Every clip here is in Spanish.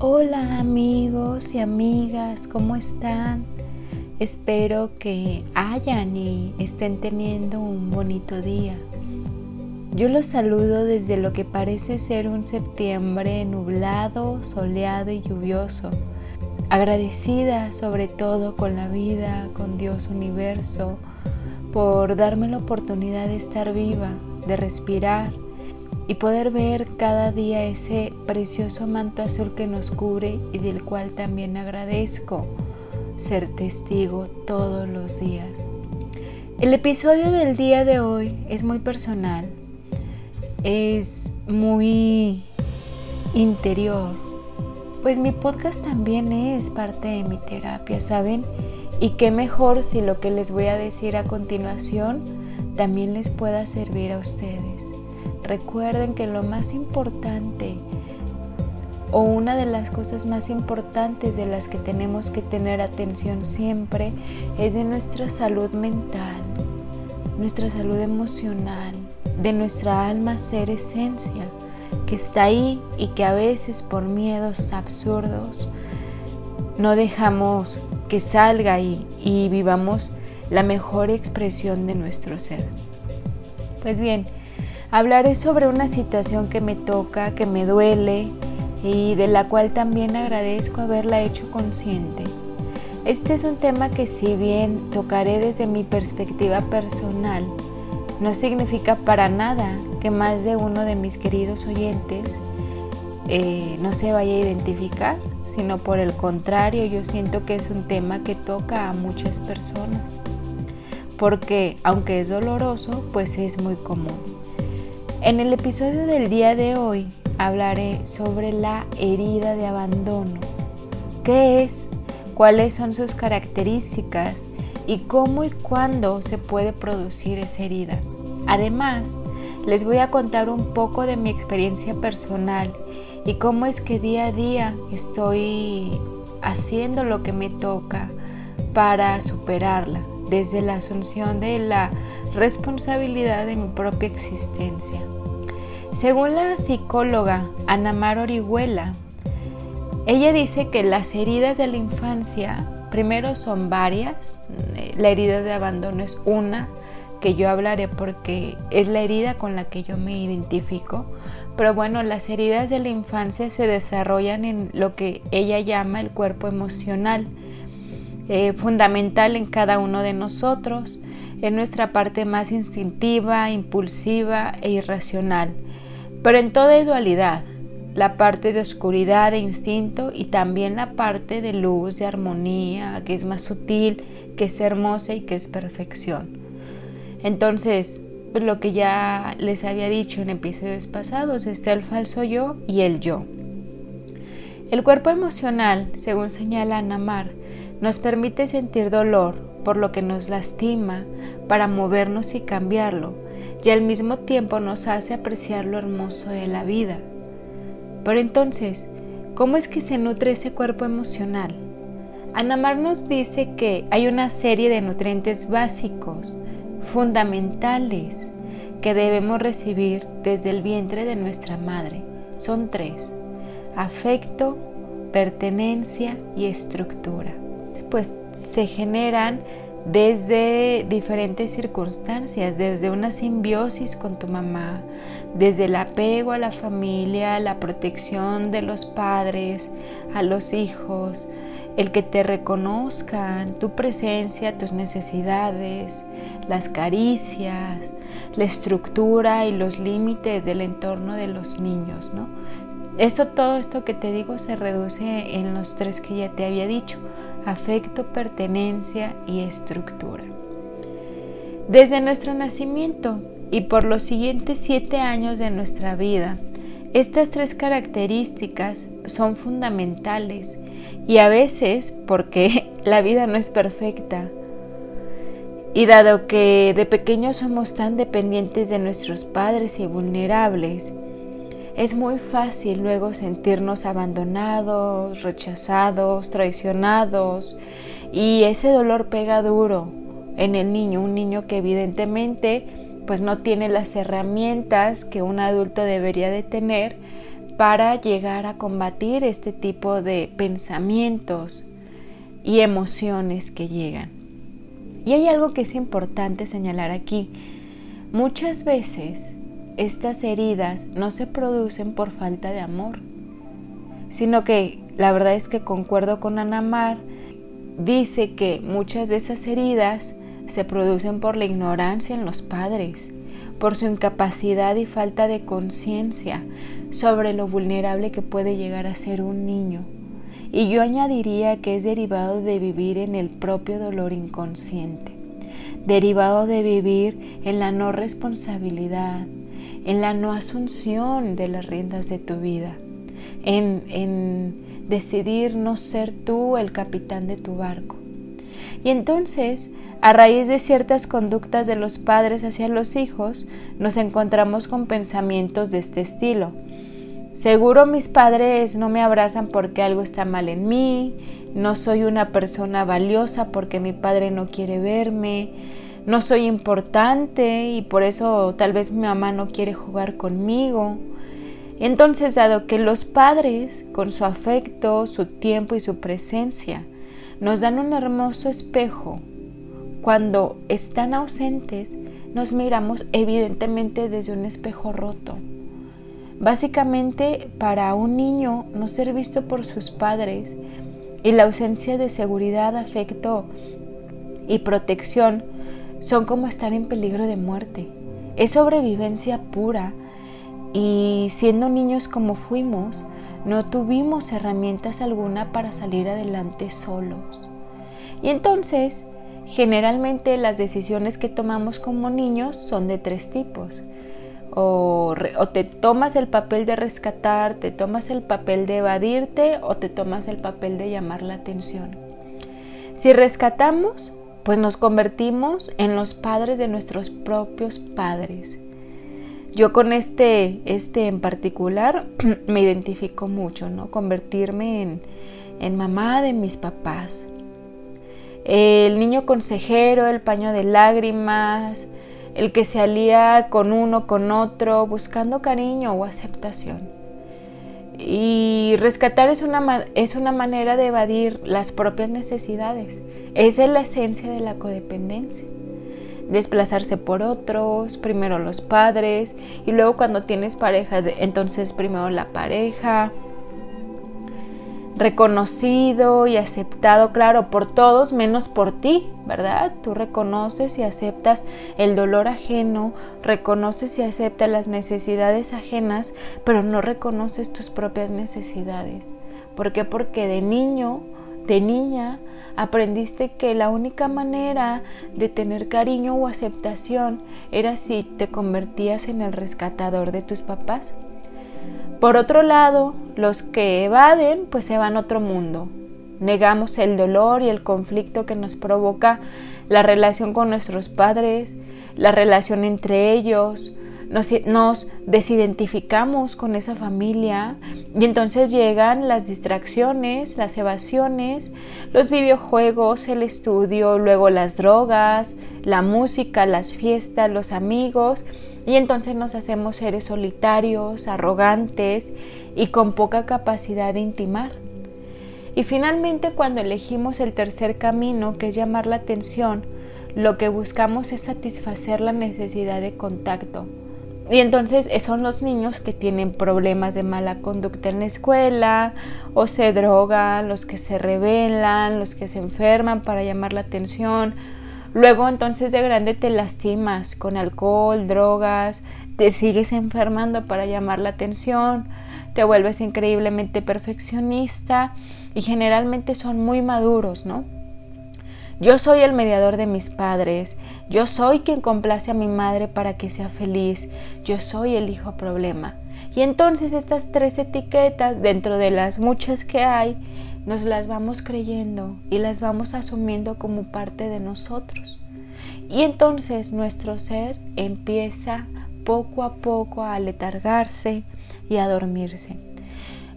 Hola amigos y amigas, ¿cómo están? Espero que hayan y estén teniendo un bonito día. Yo los saludo desde lo que parece ser un septiembre nublado, soleado y lluvioso. Agradecida sobre todo con la vida, con Dios universo, por darme la oportunidad de estar viva, de respirar y poder ver cada día ese precioso manto azul que nos cubre y del cual también agradezco ser testigo todos los días. El episodio del día de hoy es muy personal, es muy interior, pues mi podcast también es parte de mi terapia, ¿saben? Y qué mejor si lo que les voy a decir a continuación también les pueda servir a ustedes. Recuerden que lo más importante o una de las cosas más importantes de las que tenemos que tener atención siempre es de nuestra salud mental, nuestra salud emocional, de nuestra alma ser esencia, que está ahí y que a veces por miedos absurdos no dejamos que salga y vivamos la mejor expresión de nuestro ser. Pues bien, Hablaré sobre una situación que me toca, que me duele y de la cual también agradezco haberla hecho consciente. Este es un tema que si bien tocaré desde mi perspectiva personal, no significa para nada que más de uno de mis queridos oyentes eh, no se vaya a identificar, sino por el contrario, yo siento que es un tema que toca a muchas personas, porque aunque es doloroso, pues es muy común. En el episodio del día de hoy hablaré sobre la herida de abandono. ¿Qué es? ¿Cuáles son sus características? ¿Y cómo y cuándo se puede producir esa herida? Además, les voy a contar un poco de mi experiencia personal y cómo es que día a día estoy haciendo lo que me toca para superarla, desde la asunción de la responsabilidad de mi propia existencia. Según la psicóloga Anamar Orihuela, ella dice que las heridas de la infancia primero son varias, la herida de abandono es una que yo hablaré porque es la herida con la que yo me identifico, pero bueno, las heridas de la infancia se desarrollan en lo que ella llama el cuerpo emocional, eh, fundamental en cada uno de nosotros, en nuestra parte más instintiva, impulsiva e irracional, pero en toda dualidad, la parte de oscuridad e instinto y también la parte de luz, de armonía, que es más sutil, que es hermosa y que es perfección. Entonces, lo que ya les había dicho en episodios pasados, está el falso yo y el yo. El cuerpo emocional, según señala Namar, nos permite sentir dolor por lo que nos lastima para movernos y cambiarlo, y al mismo tiempo nos hace apreciar lo hermoso de la vida. Pero entonces, ¿cómo es que se nutre ese cuerpo emocional? Anamar nos dice que hay una serie de nutrientes básicos, fundamentales, que debemos recibir desde el vientre de nuestra madre. Son tres, afecto, pertenencia y estructura. Pues se generan desde diferentes circunstancias, desde una simbiosis con tu mamá, desde el apego a la familia, la protección de los padres, a los hijos, el que te reconozcan tu presencia, tus necesidades, las caricias, la estructura y los límites del entorno de los niños, ¿no? Eso, todo esto que te digo se reduce en los tres que ya te había dicho, afecto, pertenencia y estructura. Desde nuestro nacimiento y por los siguientes siete años de nuestra vida, estas tres características son fundamentales y a veces, porque la vida no es perfecta, y dado que de pequeños somos tan dependientes de nuestros padres y vulnerables, es muy fácil luego sentirnos abandonados, rechazados, traicionados y ese dolor pega duro en el niño, un niño que evidentemente pues no tiene las herramientas que un adulto debería de tener para llegar a combatir este tipo de pensamientos y emociones que llegan. Y hay algo que es importante señalar aquí. Muchas veces estas heridas no se producen por falta de amor, sino que la verdad es que concuerdo con Anamar, dice que muchas de esas heridas se producen por la ignorancia en los padres, por su incapacidad y falta de conciencia sobre lo vulnerable que puede llegar a ser un niño. Y yo añadiría que es derivado de vivir en el propio dolor inconsciente, derivado de vivir en la no responsabilidad, en la no asunción de las riendas de tu vida, en, en decidir no ser tú el capitán de tu barco. Y entonces a raíz de ciertas conductas de los padres hacia los hijos, nos encontramos con pensamientos de este estilo. Seguro mis padres no me abrazan porque algo está mal en mí, no soy una persona valiosa porque mi padre no quiere verme, no soy importante y por eso tal vez mi mamá no quiere jugar conmigo. Entonces, dado que los padres, con su afecto, su tiempo y su presencia, nos dan un hermoso espejo cuando están ausentes, nos miramos evidentemente desde un espejo roto. Básicamente, para un niño no ser visto por sus padres y la ausencia de seguridad, afecto y protección son como estar en peligro de muerte. Es sobrevivencia pura y siendo niños como fuimos, no tuvimos herramientas alguna para salir adelante solos. Y entonces Generalmente las decisiones que tomamos como niños son de tres tipos. O, te tomas el papel de rescatar, te tomas el papel de evadirte o te tomas el papel de llamar la atención. Si rescatamos, pues nos convertimos en los padres de nuestros propios padres. Yo con este, este en particular me identifico mucho, ¿no? Convertirme en, en mamá de mis papás el niño consejero, el paño de lágrimas, el que se alía con uno, con otro, buscando cariño o aceptación. Y rescatar es una, es una manera de evadir las propias necesidades. Esa es la esencia de la codependencia. Desplazarse por otros, primero los padres, y luego cuando tienes pareja, entonces primero la pareja, reconocido y aceptado, claro, por todos menos por ti, ¿verdad? Tú reconoces y aceptas el dolor ajeno, reconoces y aceptas las necesidades ajenas, pero no reconoces tus propias necesidades. ¿Por qué? Porque de niño, de niña, aprendiste que la única manera de tener cariño o aceptación era si te convertías en el rescatador de tus papás. Por otro lado, los que evaden pues se van a otro mundo. Negamos el dolor y el conflicto que nos provoca la relación con nuestros padres, la relación entre ellos, nos, nos, desidentificamos con esa familia y entonces llegan las distracciones, las evasiones, los videojuegos, el estudio, luego las drogas, la música, las fiestas, los amigos y entonces nos hacemos seres solitarios, arrogantes y con poca capacidad de intimar. Y finalmente cuando elegimos el tercer camino, que es llamar la atención, lo que buscamos es satisfacer la necesidad de contacto. Y entonces son los niños que tienen problemas de mala conducta en la escuela o se drogan, los que se rebelan, los que se enferman para llamar la atención Luego entonces de grande te lastimas con alcohol, drogas, te sigues enfermando para llamar la atención, te vuelves increíblemente perfeccionista y generalmente son muy maduros, ¿no? Yo soy el mediador de mis padres, yo soy quien complace a mi madre para que sea feliz, yo soy el hijo problema. Y entonces estas tres etiquetas, dentro de las muchas que hay, nos las vamos creyendo y las vamos asumiendo como parte de nosotros. Y entonces nuestro ser empieza poco a poco a letargarse y a dormirse.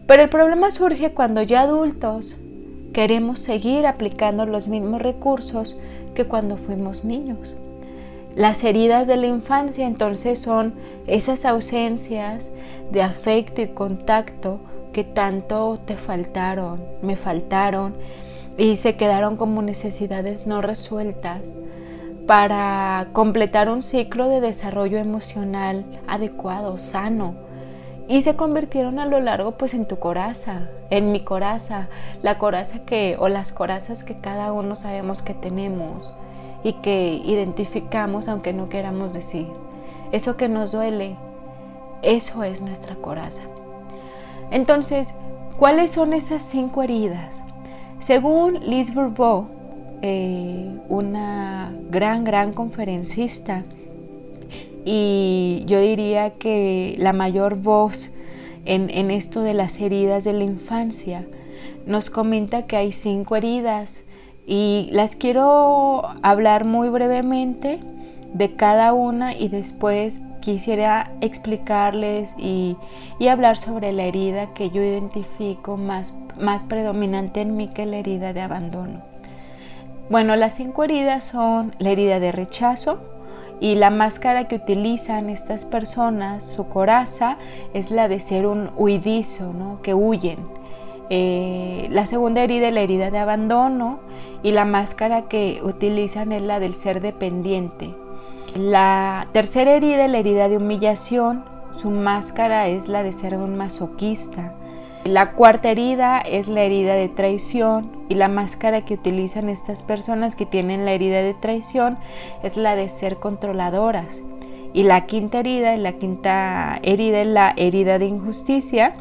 Pero el problema surge cuando ya adultos queremos seguir aplicando los mismos recursos que cuando fuimos niños. Las heridas de la infancia entonces son esas ausencias de afecto y contacto que tanto te faltaron, me faltaron y se quedaron como necesidades no resueltas para completar un ciclo de desarrollo emocional adecuado, sano. Y se convirtieron a lo largo pues en tu coraza, en mi coraza, la coraza que o las corazas que cada uno sabemos que tenemos y que identificamos aunque no queramos decir. Eso que nos duele, eso es nuestra coraza. Entonces, ¿cuáles son esas cinco heridas? Según Liz Bourbeau, eh, una gran, gran conferencista, y yo diría que la mayor voz en, en esto de las heridas de la infancia, nos comenta que hay cinco heridas y las quiero hablar muy brevemente de cada una y después quisiera explicarles y, hablar sobre la herida que yo identifico más, más predominante en mí que la herida de abandono. Bueno, las cinco heridas son la herida de rechazo y la máscara que utilizan estas personas, su coraza, es la de ser un huidizo, ¿no? que huyen eh, la segunda herida es la herida de abandono y la máscara que utilizan es la del ser dependiente. La tercera herida es la herida de humillación, su máscara es la de ser un masoquista. La cuarta herida es la herida de traición y la máscara que utilizan estas personas que tienen la herida de traición es la de ser controladoras. Y la quinta herida, la quinta herida es la herida de injusticia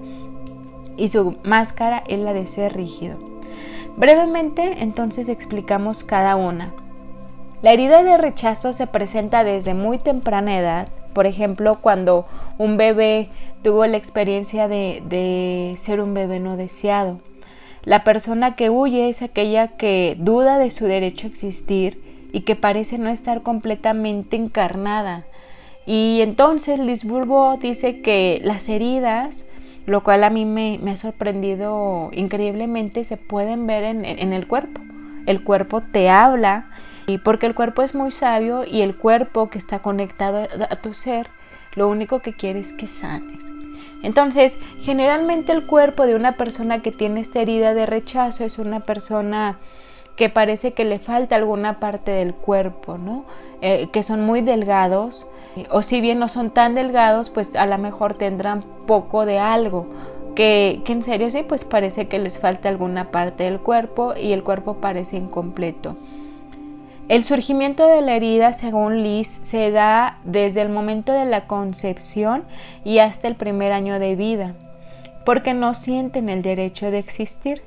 y su máscara es la de ser rígido. Brevemente entonces explicamos cada una. La herida de rechazo se presenta desde muy temprana edad, por ejemplo, cuando un bebé tuvo la experiencia de, ser un bebé no deseado. La persona que huye es aquella que duda de su derecho a existir y que parece no estar completamente encarnada. Y entonces Lisburgo dice que las heridas lo cual a mí me, ha sorprendido increíblemente, se pueden ver en, el cuerpo. El cuerpo te habla y porque el cuerpo es muy sabio y el cuerpo que está conectado a tu ser, lo único que quiere es que sanes. Entonces, generalmente el cuerpo de una persona que tiene esta herida de rechazo es una persona que parece que le falta alguna parte del cuerpo, ¿no? Eh, que son muy delgados, o si bien no son tan delgados, pues a lo mejor tendrán poco de algo, que, en serio sí, pues parece que les falta alguna parte del cuerpo y el cuerpo parece incompleto. El surgimiento de la herida, según Liz, se da desde el momento de la concepción y hasta el primer año de vida, porque no sienten el derecho de existir.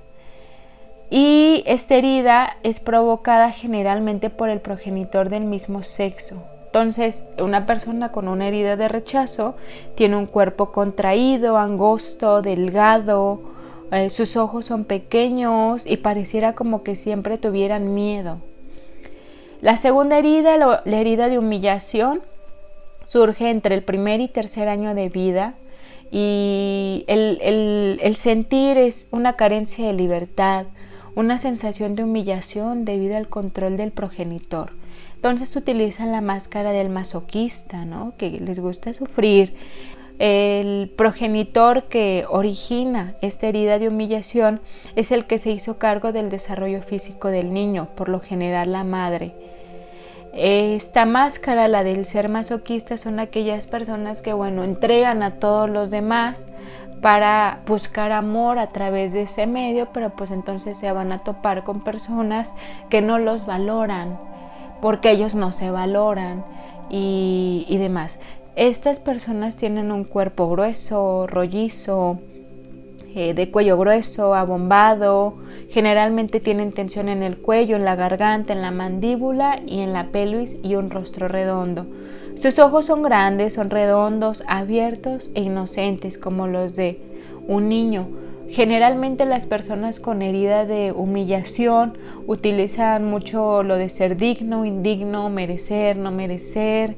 Y esta herida es provocada generalmente por el progenitor del mismo sexo, entonces, una persona con una herida de rechazo tiene un cuerpo contraído, angosto, delgado, eh, sus ojos son pequeños y pareciera como que siempre tuvieran miedo. La segunda herida, la herida de humillación, surge entre el primer y tercer año de vida y el sentir es una carencia de libertad, una sensación de humillación debido al control del progenitor. Entonces utilizan la máscara del masoquista, ¿no? Que les gusta sufrir. El progenitor que origina esta herida de humillación es el que se hizo cargo del desarrollo físico del niño, por lo general la madre. Esta máscara, la del ser masoquista, son aquellas personas que, bueno, entregan a todos los demás para buscar amor a través de ese medio, pero pues entonces se van a topar con personas que no los valoran, porque ellos no se valoran y, demás. Estas personas tienen un cuerpo grueso, rollizo, eh, de cuello grueso, abombado, generalmente tienen tensión en el cuello, en la garganta, en la mandíbula y en la pelvis y un rostro redondo. Sus ojos son grandes, son redondos, abiertos e inocentes como los de un niño. Generalmente las personas con herida de humillación utilizan mucho lo de ser digno, indigno, merecer, no merecer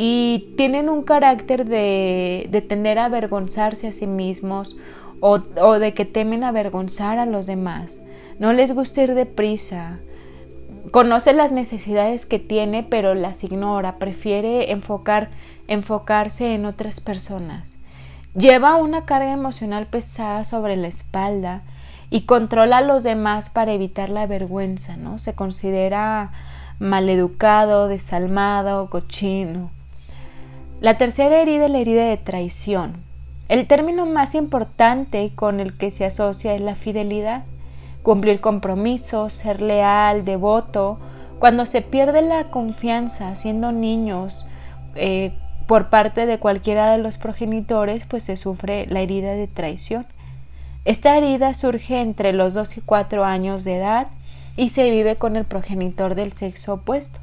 y tienen un carácter de, tender a avergonzarse a sí mismos o, o de que temen avergonzar a los demás. No les gusta ir deprisa, conoce las necesidades que tiene, pero las ignora, prefiere enfocar, enfocarse en otras personas. Lleva una carga emocional pesada sobre la espalda y controla a los demás para evitar la vergüenza, ¿no? Se considera maleducado, desalmado, cochino. La tercera herida es la herida de traición. El término más importante con el que se asocia es la fidelidad, cumplir compromisos, ser leal, devoto. Cuando se pierde la confianza siendo niños eh, por parte de cualquiera de los progenitores, pues se sufre la herida de traición. Esta herida surge entre los 2 y 4 años de edad y se vive con el progenitor del sexo opuesto.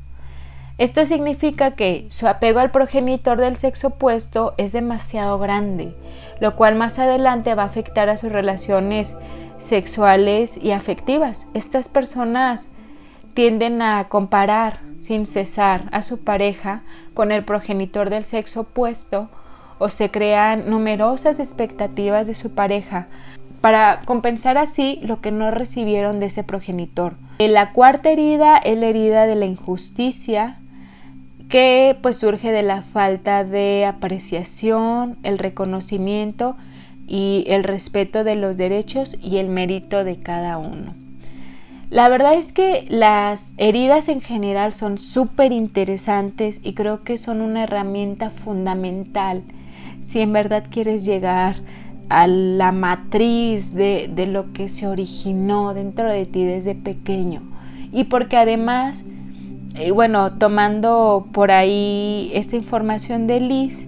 Esto significa que su apego al progenitor del sexo opuesto es demasiado grande, lo cual más adelante va a afectar a sus relaciones sexuales y afectivas. Estas personas tienden a comparar sin cesar a su pareja con el progenitor del sexo opuesto o se crean numerosas expectativas de su pareja para compensar así lo que no recibieron de ese progenitor. La cuarta herida es la herida de la injusticia, que pues surge de la falta de apreciación, el reconocimiento y el respeto de los derechos y el mérito de cada uno. La verdad es que las heridas en general son súper interesantes y creo que son una herramienta fundamental si en verdad quieres llegar a la matriz de, de lo que se originó dentro de ti desde pequeño. Y porque además y bueno, tomando por ahí esta información de Liz,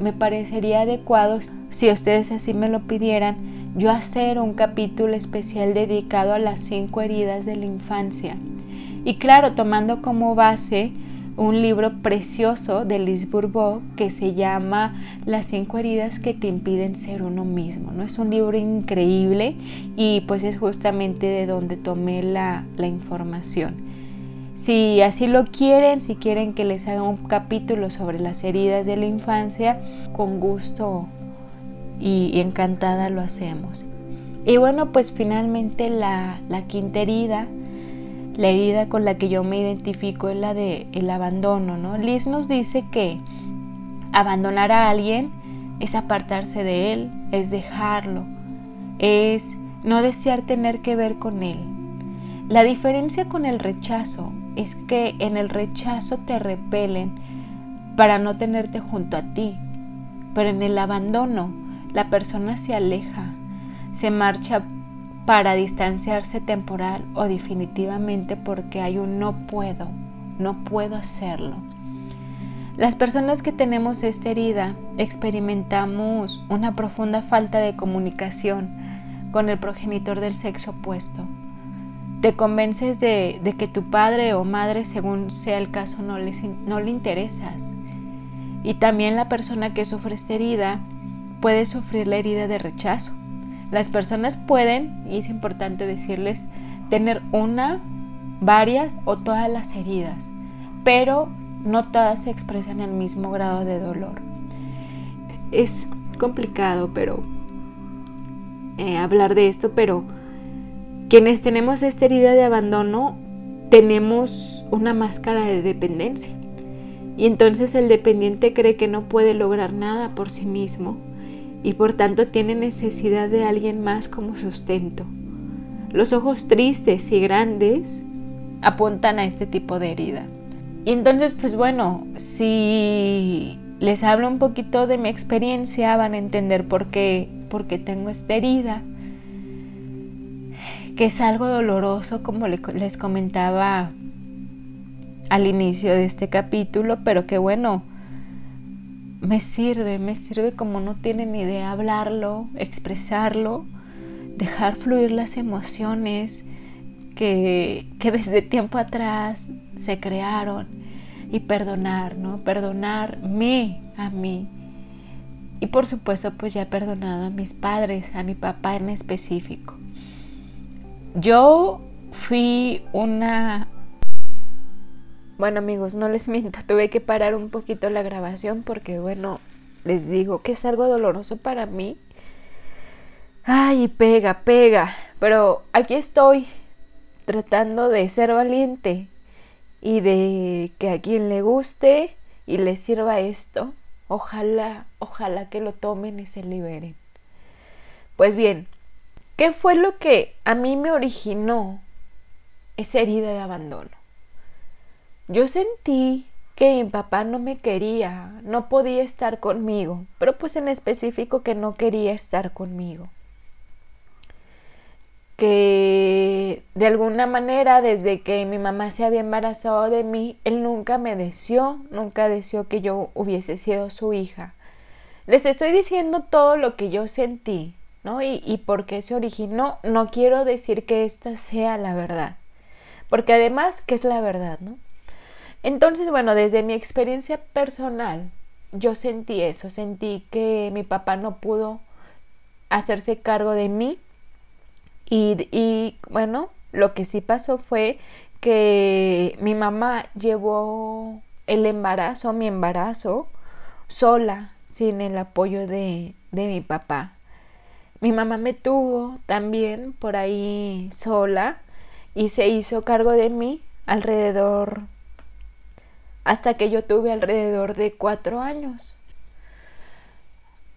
me parecería adecuado, si ustedes así me lo pidieran, yo hacer un capítulo especial dedicado a las cinco heridas de la infancia. Y claro, tomando como base un libro precioso de Liz Bourbeau que se llama Las cinco heridas que te impiden ser uno mismo. ¿no? Es un libro increíble y pues es justamente de donde tomé la, la información. Si así lo quieren, si quieren que les haga un capítulo sobre las heridas de la infancia, con gusto y, encantada lo hacemos. Y bueno, pues finalmente la, la, quinta herida, la herida con la que yo me identifico es la de el abandono, ¿no? Liz nos dice que abandonar a alguien es apartarse de él, es dejarlo, es no desear tener que ver con él. La diferencia con el rechazo es que en el rechazo te repelen para no tenerte junto a ti, pero en el abandono la persona se aleja, se marcha para distanciarse temporal o definitivamente porque hay un no puedo, no puedo hacerlo. Las personas que tenemos esta herida experimentamos una profunda falta de comunicación con el progenitor del sexo opuesto te convences de, que tu padre o madre, según sea el caso, no, no le interesas. Y también la persona que sufre esta herida puede sufrir la herida de rechazo. Las personas pueden, y es importante decirles, tener una, varias o todas las heridas, pero no todas se expresan en el mismo grado de dolor. Es complicado, pero eh, hablar de esto, pero quienes tenemos esta herida de abandono tenemos una máscara de dependencia. Y entonces el dependiente cree que no puede lograr nada por sí mismo y por tanto tiene necesidad de alguien más como sustento. Los ojos tristes y grandes apuntan a este tipo de herida. Y entonces, pues bueno, si les hablo un poquito de mi experiencia, van a entender por qué, por qué tengo esta herida que es algo doloroso, como les comentaba al inicio de este capítulo, pero que bueno, me sirve, me sirve como no tienen idea hablarlo, expresarlo, dejar fluir las emociones que, que desde tiempo atrás se crearon y perdonar, ¿no? Perdonarme a mí. Y por supuesto, pues ya he perdonado a mis padres, a mi papá en específico. Yo fui una... Bueno amigos, no les miento, tuve que parar un poquito la grabación porque bueno, les digo que es algo doloroso para mí. Ay, pega, pega. Pero aquí estoy, tratando de ser valiente y de que a quien le guste y le sirva esto, ojalá, ojalá que lo tomen y se liberen. Pues bien, ¿qué fue lo que a mí me originó esa herida de abandono? Yo sentí que mi papá no me quería, no podía estar conmigo, pero pues en específico que no quería estar conmigo que de alguna manera desde que mi mamá se había embarazado de mí, él nunca me deseó, nunca deseó que yo hubiese sido su hija. Les estoy diciendo todo lo que yo sentí, Y, y por qué se originó. No quiero decir que esta sea la verdad, porque además, ¿qué es la verdad, no? Entonces, bueno, desde mi experiencia personal, yo sentí eso, sentí que mi papá no pudo hacerse cargo de mí y, bueno, lo que sí pasó fue que mi mamá llevó el embarazo, mi embarazo, sola, sin el apoyo de, de mi papá. Mi mamá me tuvo también por ahí sola y se hizo cargo de mí alrededor, hasta que yo tuve alrededor de cuatro años.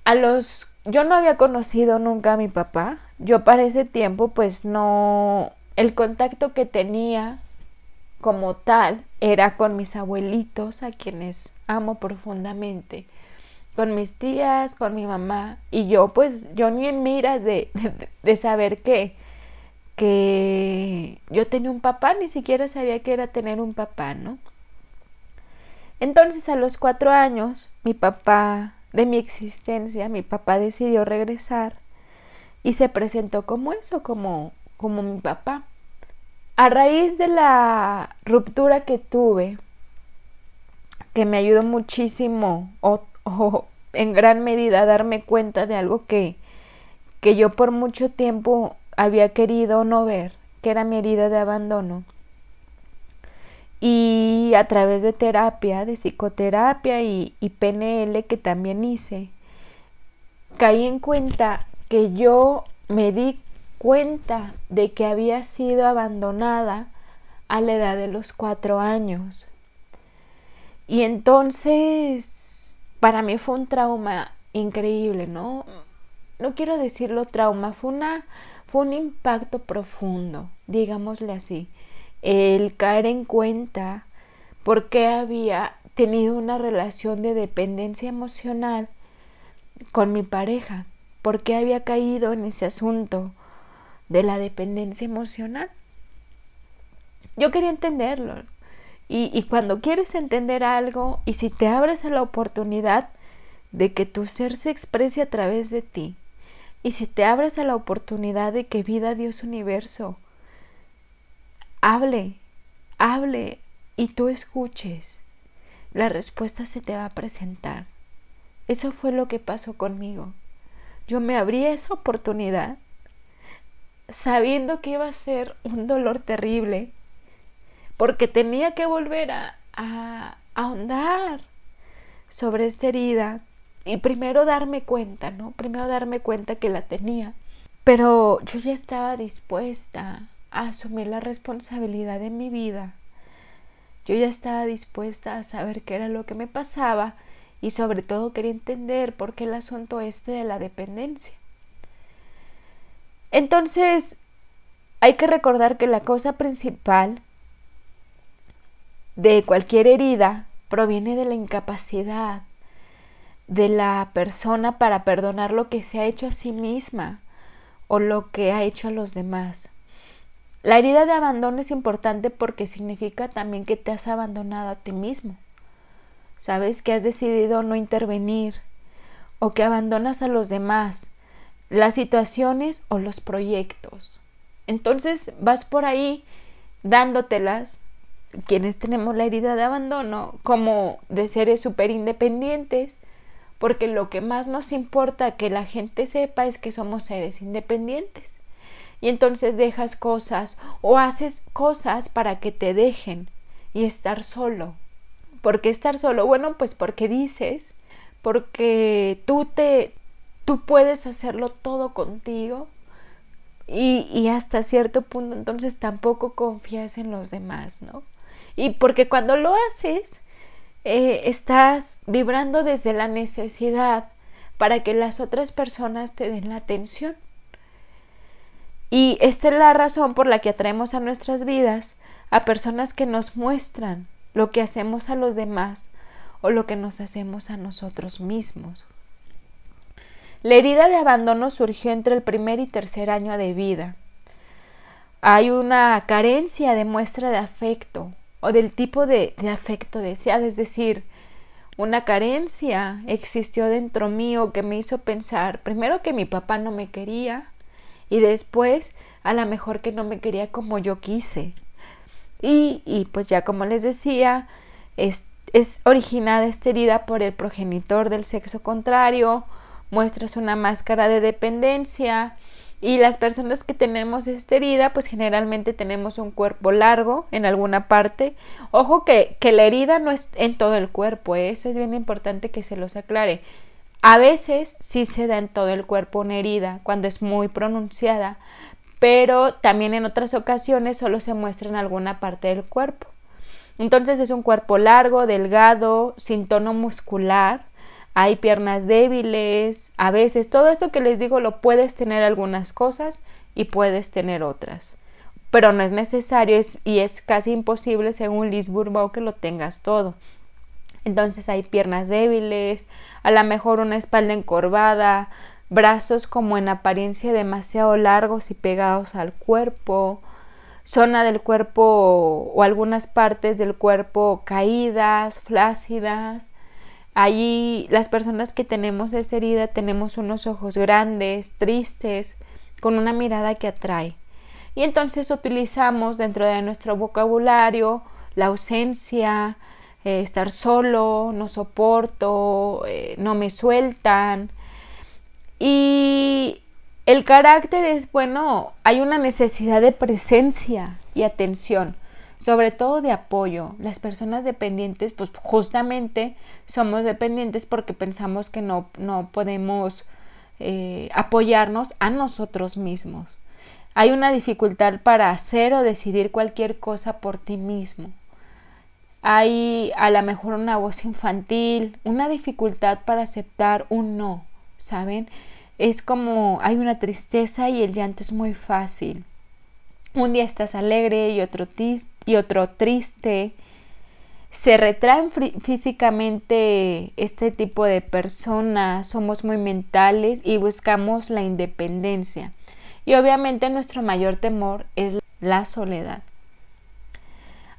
A los, yo no había conocido nunca a mi papá, yo para ese tiempo pues no, el contacto que tenía como tal era con mis abuelitos, a quienes amo profundamente, con mis tías, con mi mamá, y yo pues yo ni en miras de, de, saber que, que yo tenía un papá, ni siquiera sabía que era tener un papá, ¿no? Entonces a los cuatro años, mi papá, de mi existencia, mi papá decidió regresar y se presentó como eso, como, como mi papá. A raíz de la ruptura que tuve, que me ayudó muchísimo o, en gran medida darme cuenta de algo que, que yo por mucho tiempo había querido no ver, que era mi herida de abandono. Y a través de terapia, de psicoterapia y, y PNL que también hice, caí en cuenta que yo me di cuenta de que había sido abandonada a la edad de los cuatro años. Y entonces, para mí fue un trauma increíble, ¿no? No quiero decirlo trauma, fue, una, fue un impacto profundo, digámosle así. El caer en cuenta por qué había tenido una relación de dependencia emocional con mi pareja por qué había caído en ese asunto de la dependencia emocional. Yo quería entenderlo. Y, cuando quieres entender algo y si te abres a la oportunidad de que tu ser se exprese a través de ti, y si te abres a la oportunidad de que vida, Dios, universo, hable, hable y tú escuches, la respuesta se te va a presentar. Eso fue lo que pasó conmigo yo me abrí esa oportunidad sabiendo que iba a ser un dolor terrible, porque tenía que volver a, a, ahondar sobre esta herida y primero darme cuenta, ¿no? Primero darme cuenta que la tenía. Pero yo ya estaba dispuesta a asumir la responsabilidad de mi vida. Yo ya estaba dispuesta a saber qué era lo que me pasaba y sobre todo quería entender por qué el asunto este de la dependencia. Entonces, hay que recordar que la causa principal de cualquier herida proviene de la incapacidad de la persona para perdonar lo que se ha hecho a sí misma o lo que ha hecho a los demás. La herida de abandono es importante porque significa también que te has abandonado a ti mismo sabes que has decidido no intervenir o que abandonas a los demás, las situaciones o los proyectos. Entonces vas por ahí dándotelas, quienes tenemos la herida de abandono, como de seres súper independientes, porque lo que más nos importa que la gente sepa es que somos seres independientes. Y entonces dejas cosas o haces cosas para que te dejen y estar solo, ¿Por qué estar solo? Bueno, pues porque dices, porque tú te, tú puedes hacerlo todo contigo. y, hasta cierto punto entonces tampoco confías en los demás, ¿no? Y porque cuando lo haces, eh, estás vibrando desde la necesidad para que las otras personas te den la atención. Y esta es la razón por la que atraemos a nuestras vidas a personas que nos muestran lo que hacemos a los demás o lo que nos hacemos a nosotros mismos. La herida de abandono surgió entre el primer y tercer año de vida. Hay una carencia de muestra de afecto o del tipo de, afecto deseado, es decir, una carencia existió dentro mío que me hizo pensar primero que mi papá no me quería y después a lo mejor que no me quería como yo quise. Y, y pues ya como les decía, es, es originada esta herida por el progenitor del sexo contrario muestras una máscara de dependencia y las personas que tenemos esta herida pues generalmente tenemos un cuerpo largo en alguna parte. Ojo que, que la herida no es en todo el cuerpo, ¿eh? eso es bien importante que se los aclare. A veces sí se da en todo el cuerpo una herida cuando es muy pronunciada, pero también en otras ocasiones solo se muestra en alguna parte del cuerpo. Entonces es un cuerpo largo, delgado, sin tono muscular, hay piernas débiles, a veces todo esto que les digo lo puedes tener algunas cosas y puedes tener otras, pero no es necesario y es casi imposible según Liz Bourbeau que lo tengas todo. Entonces hay piernas débiles, a lo mejor una espalda encorvada, brazos como en apariencia demasiado largos y pegados al cuerpo, zona del cuerpo o algunas partes del cuerpo caídas, flácidas, Allí las personas que tenemos esta herida tenemos unos ojos grandes, tristes, con una mirada que atrae. Y entonces utilizamos dentro de nuestro vocabulario la ausencia, eh, estar solo, no soporto, eh, no me sueltan. Y el carácter es, bueno, hay una necesidad de presencia y atención sobre todo de apoyo. Las personas dependientes, pues justamente somos dependientes porque pensamos que no, no podemos eh, apoyarnos a nosotros mismos. Hay una dificultad para hacer o decidir cualquier cosa por ti mismo. Hay a lo mejor una voz infantil, una dificultad para aceptar un no, ¿saben? Es como hay una tristeza y el llanto es muy fácil. Un día estás alegre y otro, triste. Se retraen físicamente este tipo de personas, somos muy mentales y buscamos la independencia. Y obviamente nuestro mayor temor es la soledad.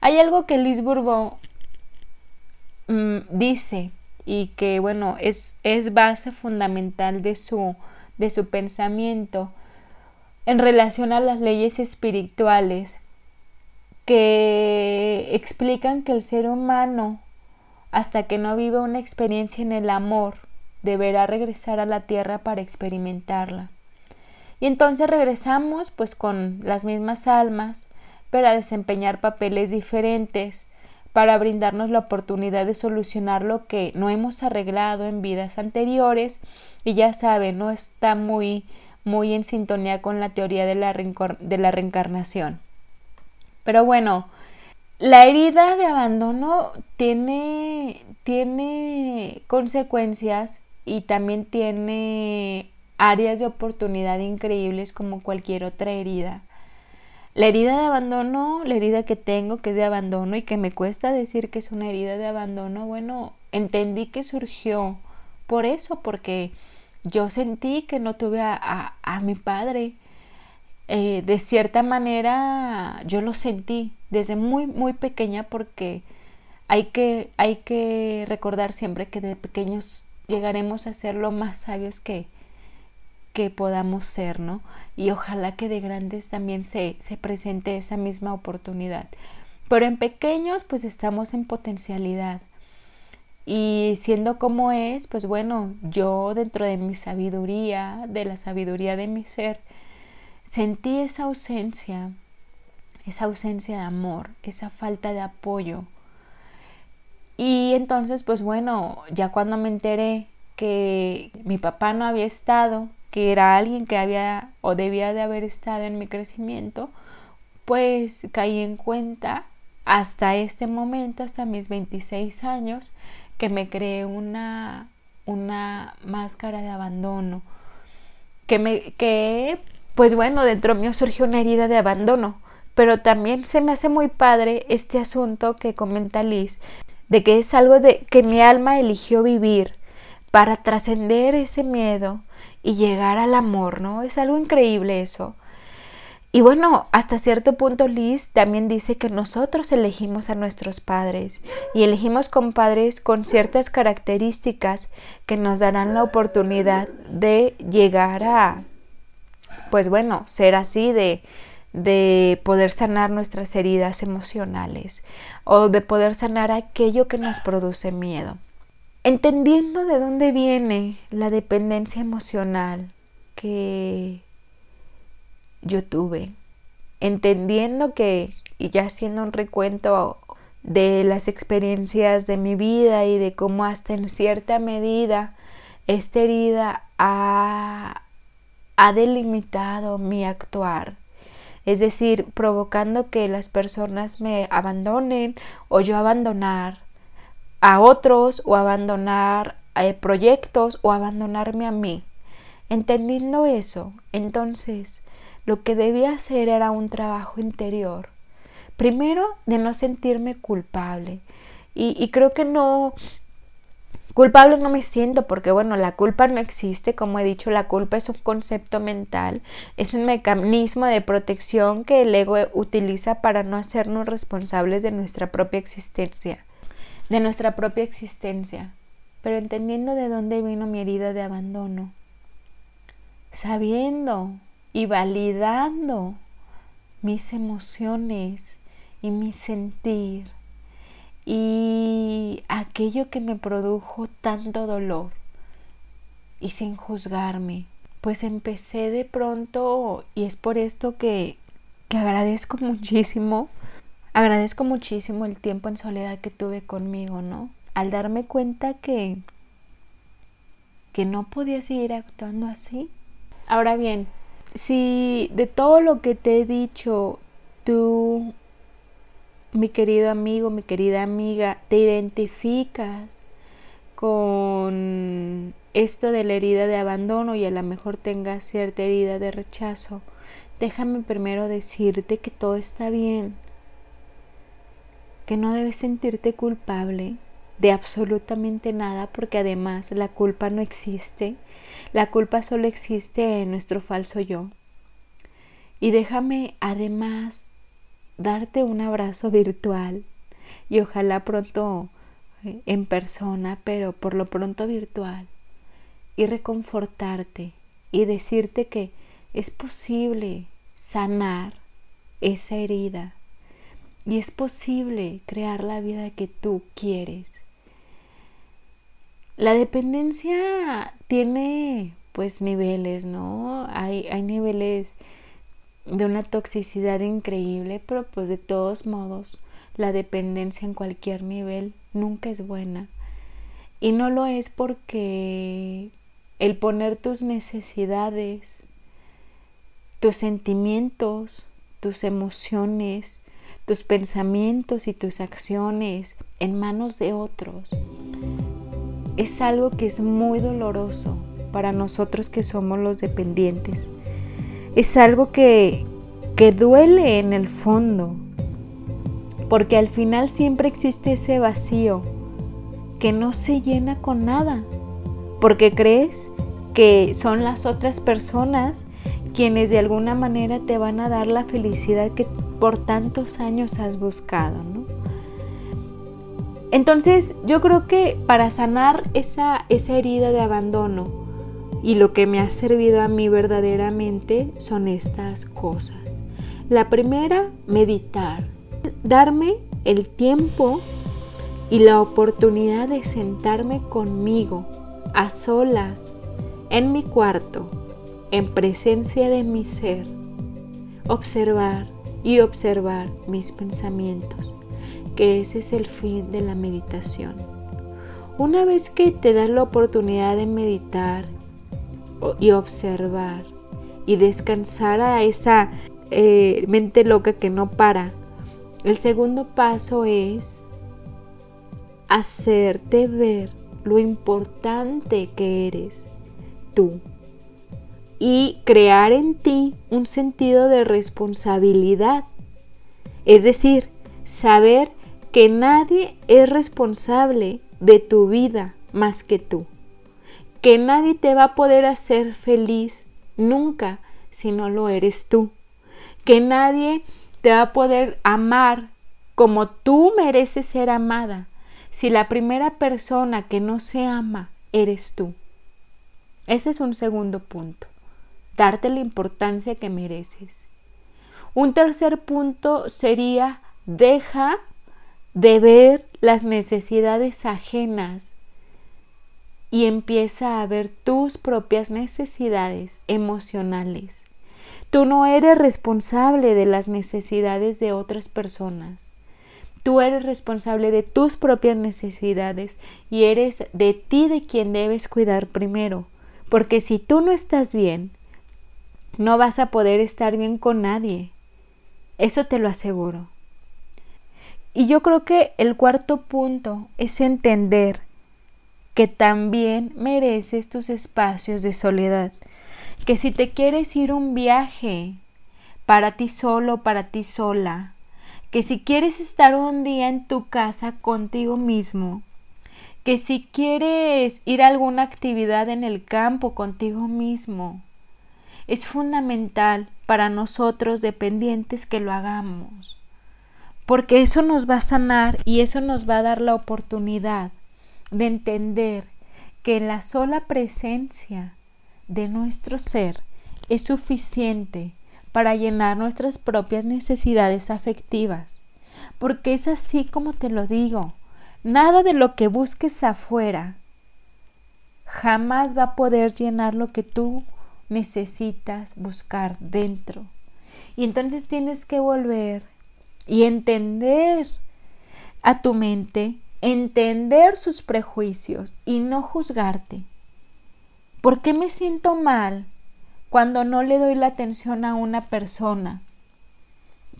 Hay algo que Luis mm, dice y que bueno es, es base fundamental de su, de su pensamiento en relación a las leyes espirituales que explican que el ser humano, hasta que no viva una experiencia en el amor, deberá regresar a la tierra para experimentarla. Y entonces regresamos pues con las mismas almas, para desempeñar papeles diferentes, para brindarnos la oportunidad de solucionar lo que no hemos arreglado en vidas anteriores y ya saben, no está muy muy en sintonía con la teoría de la, de la reencarnación. Pero bueno, la herida de abandono tiene, tiene consecuencias y también tiene áreas de oportunidad increíbles como cualquier otra herida. La herida de abandono, la herida que tengo que es de abandono y que me cuesta decir que es una herida de abandono, bueno, entendí que surgió por eso, porque yo sentí que no tuve a, mi padre. Eh, de cierta manera yo lo sentí desde muy muy pequeña porque hay que, hay que recordar siempre que de pequeños llegaremos a ser lo más sabios que, que podamos ser, ¿no? Y ojalá que de grandes también se, se presente esa misma oportunidad. Pero en pequeños pues estamos en potencialidad. Y siendo como es, pues bueno, yo dentro de mi sabiduría, de la sabiduría de mi ser, sentí esa ausencia, esa ausencia de amor, esa falta de apoyo. Y entonces, pues bueno, ya cuando me enteré que mi papá no había estado que era alguien que había o debía de haber estado en mi crecimiento, pues caí en cuenta hasta este momento, hasta mis 26 años, que me creé una, una máscara de abandono, que me que pues bueno, dentro mío surgió una herida de abandono, pero también se me hace muy padre este asunto que comenta Liz, de que es algo de que mi alma eligió vivir para trascender ese miedo y llegar al amor, ¿no? Es algo increíble eso. Y bueno, hasta cierto punto Liz también dice que nosotros elegimos a nuestros padres y elegimos con padres con ciertas características que nos darán la oportunidad de llegar a, pues bueno, ser así, de, de poder sanar nuestras heridas emocionales o de poder sanar aquello que nos produce miedo. Entendiendo de dónde viene la dependencia emocional que yo tuve, entendiendo que, y ya haciendo un recuento de las experiencias de mi vida y de cómo hasta en cierta medida esta herida ha, ha delimitado mi actuar, es decir, provocando que las personas me abandonen o yo abandonar a otros o abandonar eh, proyectos o abandonarme a mí. Entendiendo eso, entonces lo que debía hacer era un trabajo interior. Primero, de no sentirme culpable. Y, creo que no, Culpable no me siento porque, bueno, la culpa no existe, como he dicho, la culpa es un concepto mental, es un mecanismo de protección que el ego utiliza para no hacernos responsables de nuestra propia existencia, de nuestra propia existencia, pero entendiendo de dónde vino mi herida de abandono, sabiendo y validando mis emociones y mi sentir y aquello que me produjo tanto dolor y sin juzgarme. Pues empecé de pronto y es por esto que, que agradezco muchísimo, agradezco muchísimo el tiempo en soledad que tuve conmigo, ¿no? Al darme cuenta que, que no podía seguir actuando así. Ahora bien, si de todo lo que te he dicho tú, mi querido amigo, mi querida amiga, te identificas con esto de la herida de abandono y a lo mejor tengas cierta herida de rechazo, déjame primero decirte que todo está bien, que no debes sentirte culpable de absolutamente nada porque además la culpa no existe la culpa solo existe en nuestro falso yo. Y déjame además darte un abrazo virtual y ojalá pronto eh, en persona, pero por lo pronto virtual. Y reconfortarte y decirte que es posible sanar esa herida y es posible crear la vida que tú quieres. La dependencia tiene pues niveles, ¿no? Hay, hay niveles de una toxicidad increíble, pero pues de todos modos la dependencia en cualquier nivel nunca es buena. Y no lo es porque el poner tus necesidades, tus sentimientos, tus emociones, tus pensamientos y tus acciones en manos de otros es algo que es muy doloroso para nosotros que somos los dependientes. Es algo que, que duele en el fondo, porque al final siempre existe ese vacío que no se llena con nada, porque crees que son las otras personas quienes de alguna manera te van a dar la felicidad que por tantos años has buscado, ¿no? Entonces yo creo que para sanar esa, esa herida de abandono y lo que me ha servido a mí verdaderamente son estas cosas. La primera, meditar. Darme el tiempo y la oportunidad de sentarme conmigo a solas en mi cuarto, en presencia de mi ser, observar y observar mis pensamientos que ese es el fin de la meditación. Una vez que te das la oportunidad de meditar y observar y descansar a esa eh, mente loca que no para. El segundo paso es hacerte ver lo importante que eres tú y crear en ti un sentido de responsabilidad. Es decir, saber que nadie es responsable de tu vida más que tú, que nadie te va a poder hacer feliz nunca si no lo eres tú, que nadie te va a poder amar como tú mereces ser amada si la primera persona que no se ama eres tú. Ese es un segundo punto, darte la importancia que mereces. Un tercer punto sería deja de ver las necesidades ajenas y empieza a ver tus propias necesidades emocionales. Tú no eres responsable de las necesidades de otras personas. Tú eres responsable de tus propias necesidades y eres de ti de quien debes cuidar primero. Porque si tú no estás bien, no vas a poder estar bien con nadie. Eso te lo aseguro. Y yo creo que el cuarto punto es entender que también mereces tus espacios de soledad. Que si te quieres ir un viaje para ti solo, para ti sola, que si quieres estar un día en tu casa contigo mismo, que si quieres ir a alguna actividad en el campo contigo mismo, es fundamental para nosotros dependientes que lo hagamos, porque eso nos va a sanar y eso nos va a dar la oportunidad de entender que la sola presencia de nuestro ser es suficiente para llenar nuestras propias necesidades afectivas. Porque es así como te lo digo, nada de lo que busques afuera jamás va a poder llenar lo que tú necesitas buscar dentro. Y entonces tienes que volver y entender a tu mente entender sus prejuicios y no juzgarte. ¿Por qué me siento mal cuando no le doy la atención a una persona?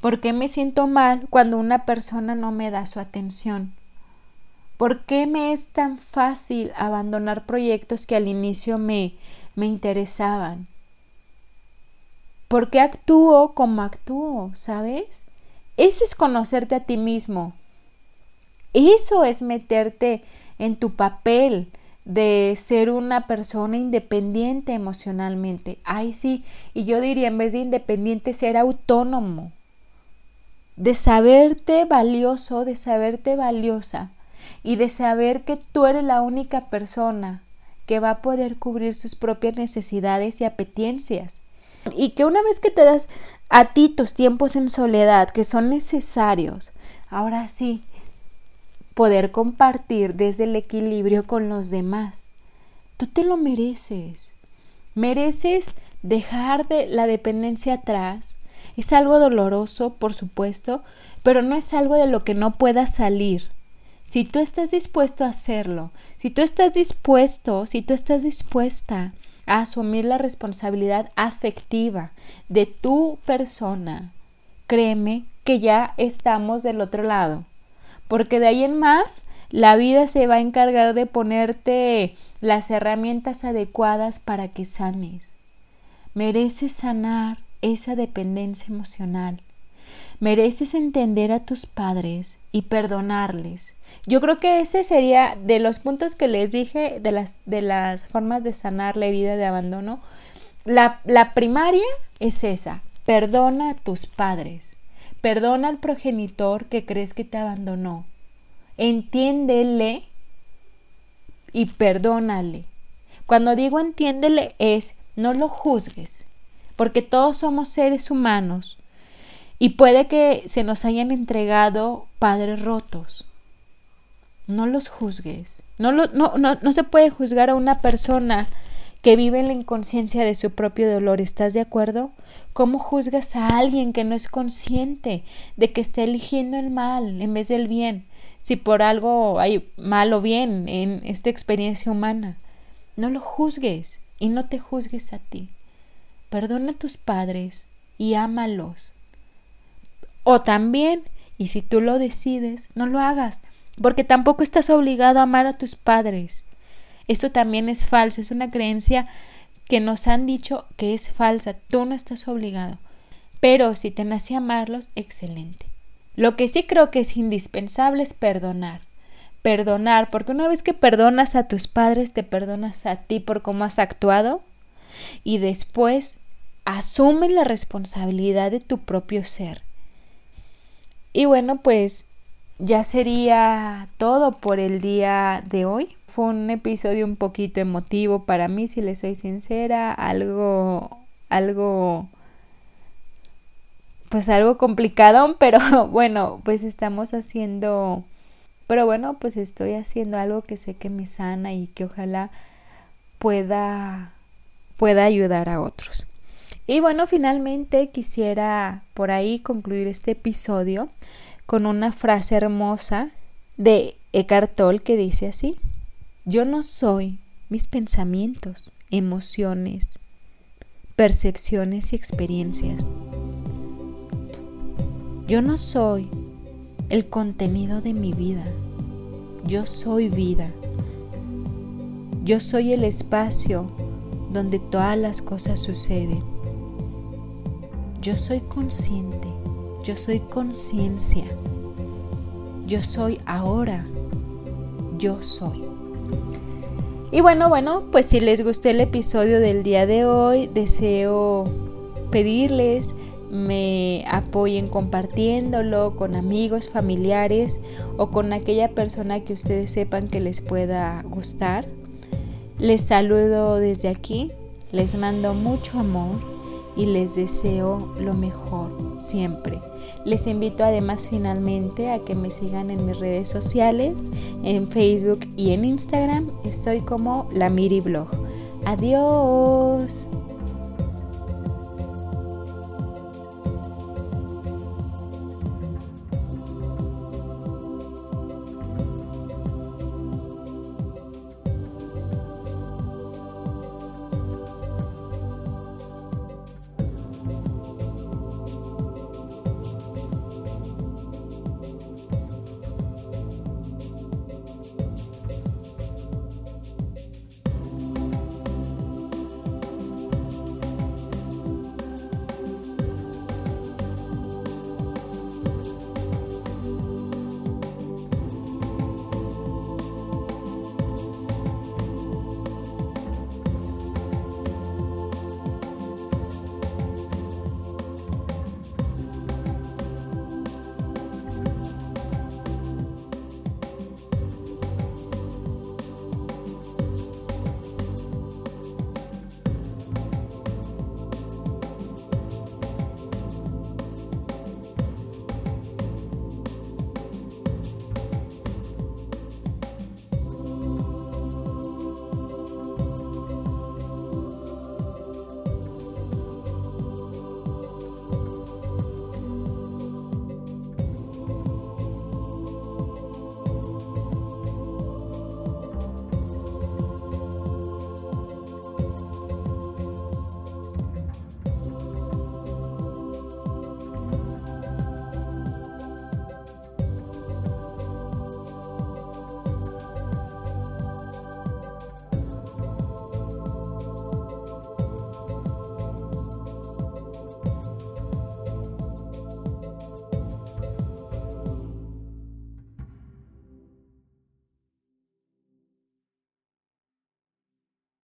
¿Por qué me siento mal cuando una persona no me da su atención? ¿Por qué me es tan fácil abandonar proyectos que al inicio me, me interesaban? ¿Por qué actúo como actúo? ¿Sabes? Eso es conocerte a ti mismo. Eso es meterte en tu papel de ser una persona independiente emocionalmente. Ay, sí, y yo diría en vez de independiente ser autónomo, de saberte valioso, de saberte valiosa y de saber que tú eres la única persona que va a poder cubrir sus propias necesidades y apetencias. Y que una vez que te das a ti tus tiempos en soledad que son necesarios, ahora sí, poder compartir desde el equilibrio con los demás. Tú te lo mereces. Mereces dejar de la dependencia atrás. Es algo doloroso, por supuesto, pero no es algo de lo que no puedas salir. Si tú estás dispuesto a hacerlo, si tú estás dispuesto, si tú estás dispuesta asumir la responsabilidad afectiva de tu persona, créeme que ya estamos del otro lado porque de ahí en más la vida se va a encargar de ponerte las herramientas adecuadas para que sanes. Mereces sanar esa dependencia emocional. Mereces entender a tus padres y perdonarles. Yo creo que ese sería de los puntos que les dije de las, de las formas de sanar la herida de abandono. La, la primaria es esa, perdona a tus padres. Perdona al progenitor que crees que te abandonó. Entiéndele y perdónale. Cuando digo entiéndele es no lo juzgues, porque todos somos seres humanos y puede que se nos hayan entregado padres rotos. No los juzgues. No, no, no, no se puede juzgar a una persona que vive en la inconsciencia de su propio dolor. ¿Estás de acuerdo? ¿Cómo juzgas a alguien que no es consciente de que está eligiendo el mal en vez del bien? Si por algo hay mal o bien en esta experiencia humana, no lo juzgues. y no te juzgues a ti. Perdona a tus padres y ámalos. O también, y si tú lo decides, no lo hagas, porque tampoco estás obligado a amar a tus padres. Esto también es falso, es una creencia que nos han dicho que es falsa, tú no estás obligado. Pero si te nace amarlos, excelente. Lo que sí creo que es indispensable es perdonar. Perdonar, porque una vez que perdonas a tus padres, te perdonas a ti por cómo has actuado y después asume la responsabilidad de tu propio ser. Y bueno, pues ya sería todo por el día de hoy. Fue un episodio un poquito emotivo para mí, si le soy sincera, algo algo pues algo complicado, pero bueno, pues estamos haciendo pero bueno, pues estoy haciendo algo que sé que me sana y que ojalá pueda pueda ayudar a otros. Y bueno, finalmente quisiera por ahí concluir este episodio con una frase hermosa de Eckhart Tolle que dice así: Yo no soy mis pensamientos, emociones, percepciones y experiencias. Yo no soy el contenido de mi vida. Yo soy vida. Yo soy el espacio donde todas las cosas suceden. Yo soy consciente yo soy conciencia. Yo soy ahora. Yo soy. Y bueno, bueno, pues si les gustó el episodio del día de hoy, deseo pedirles me apoyen compartiéndolo con amigos, familiares o con aquella persona que ustedes sepan que les pueda gustar. Les saludo desde aquí, les mando mucho amor y les deseo lo mejor siempre. Les invito además finalmente a que me sigan en mis redes sociales, en Facebook y en Instagram. Estoy como la Miri Blog. Adiós.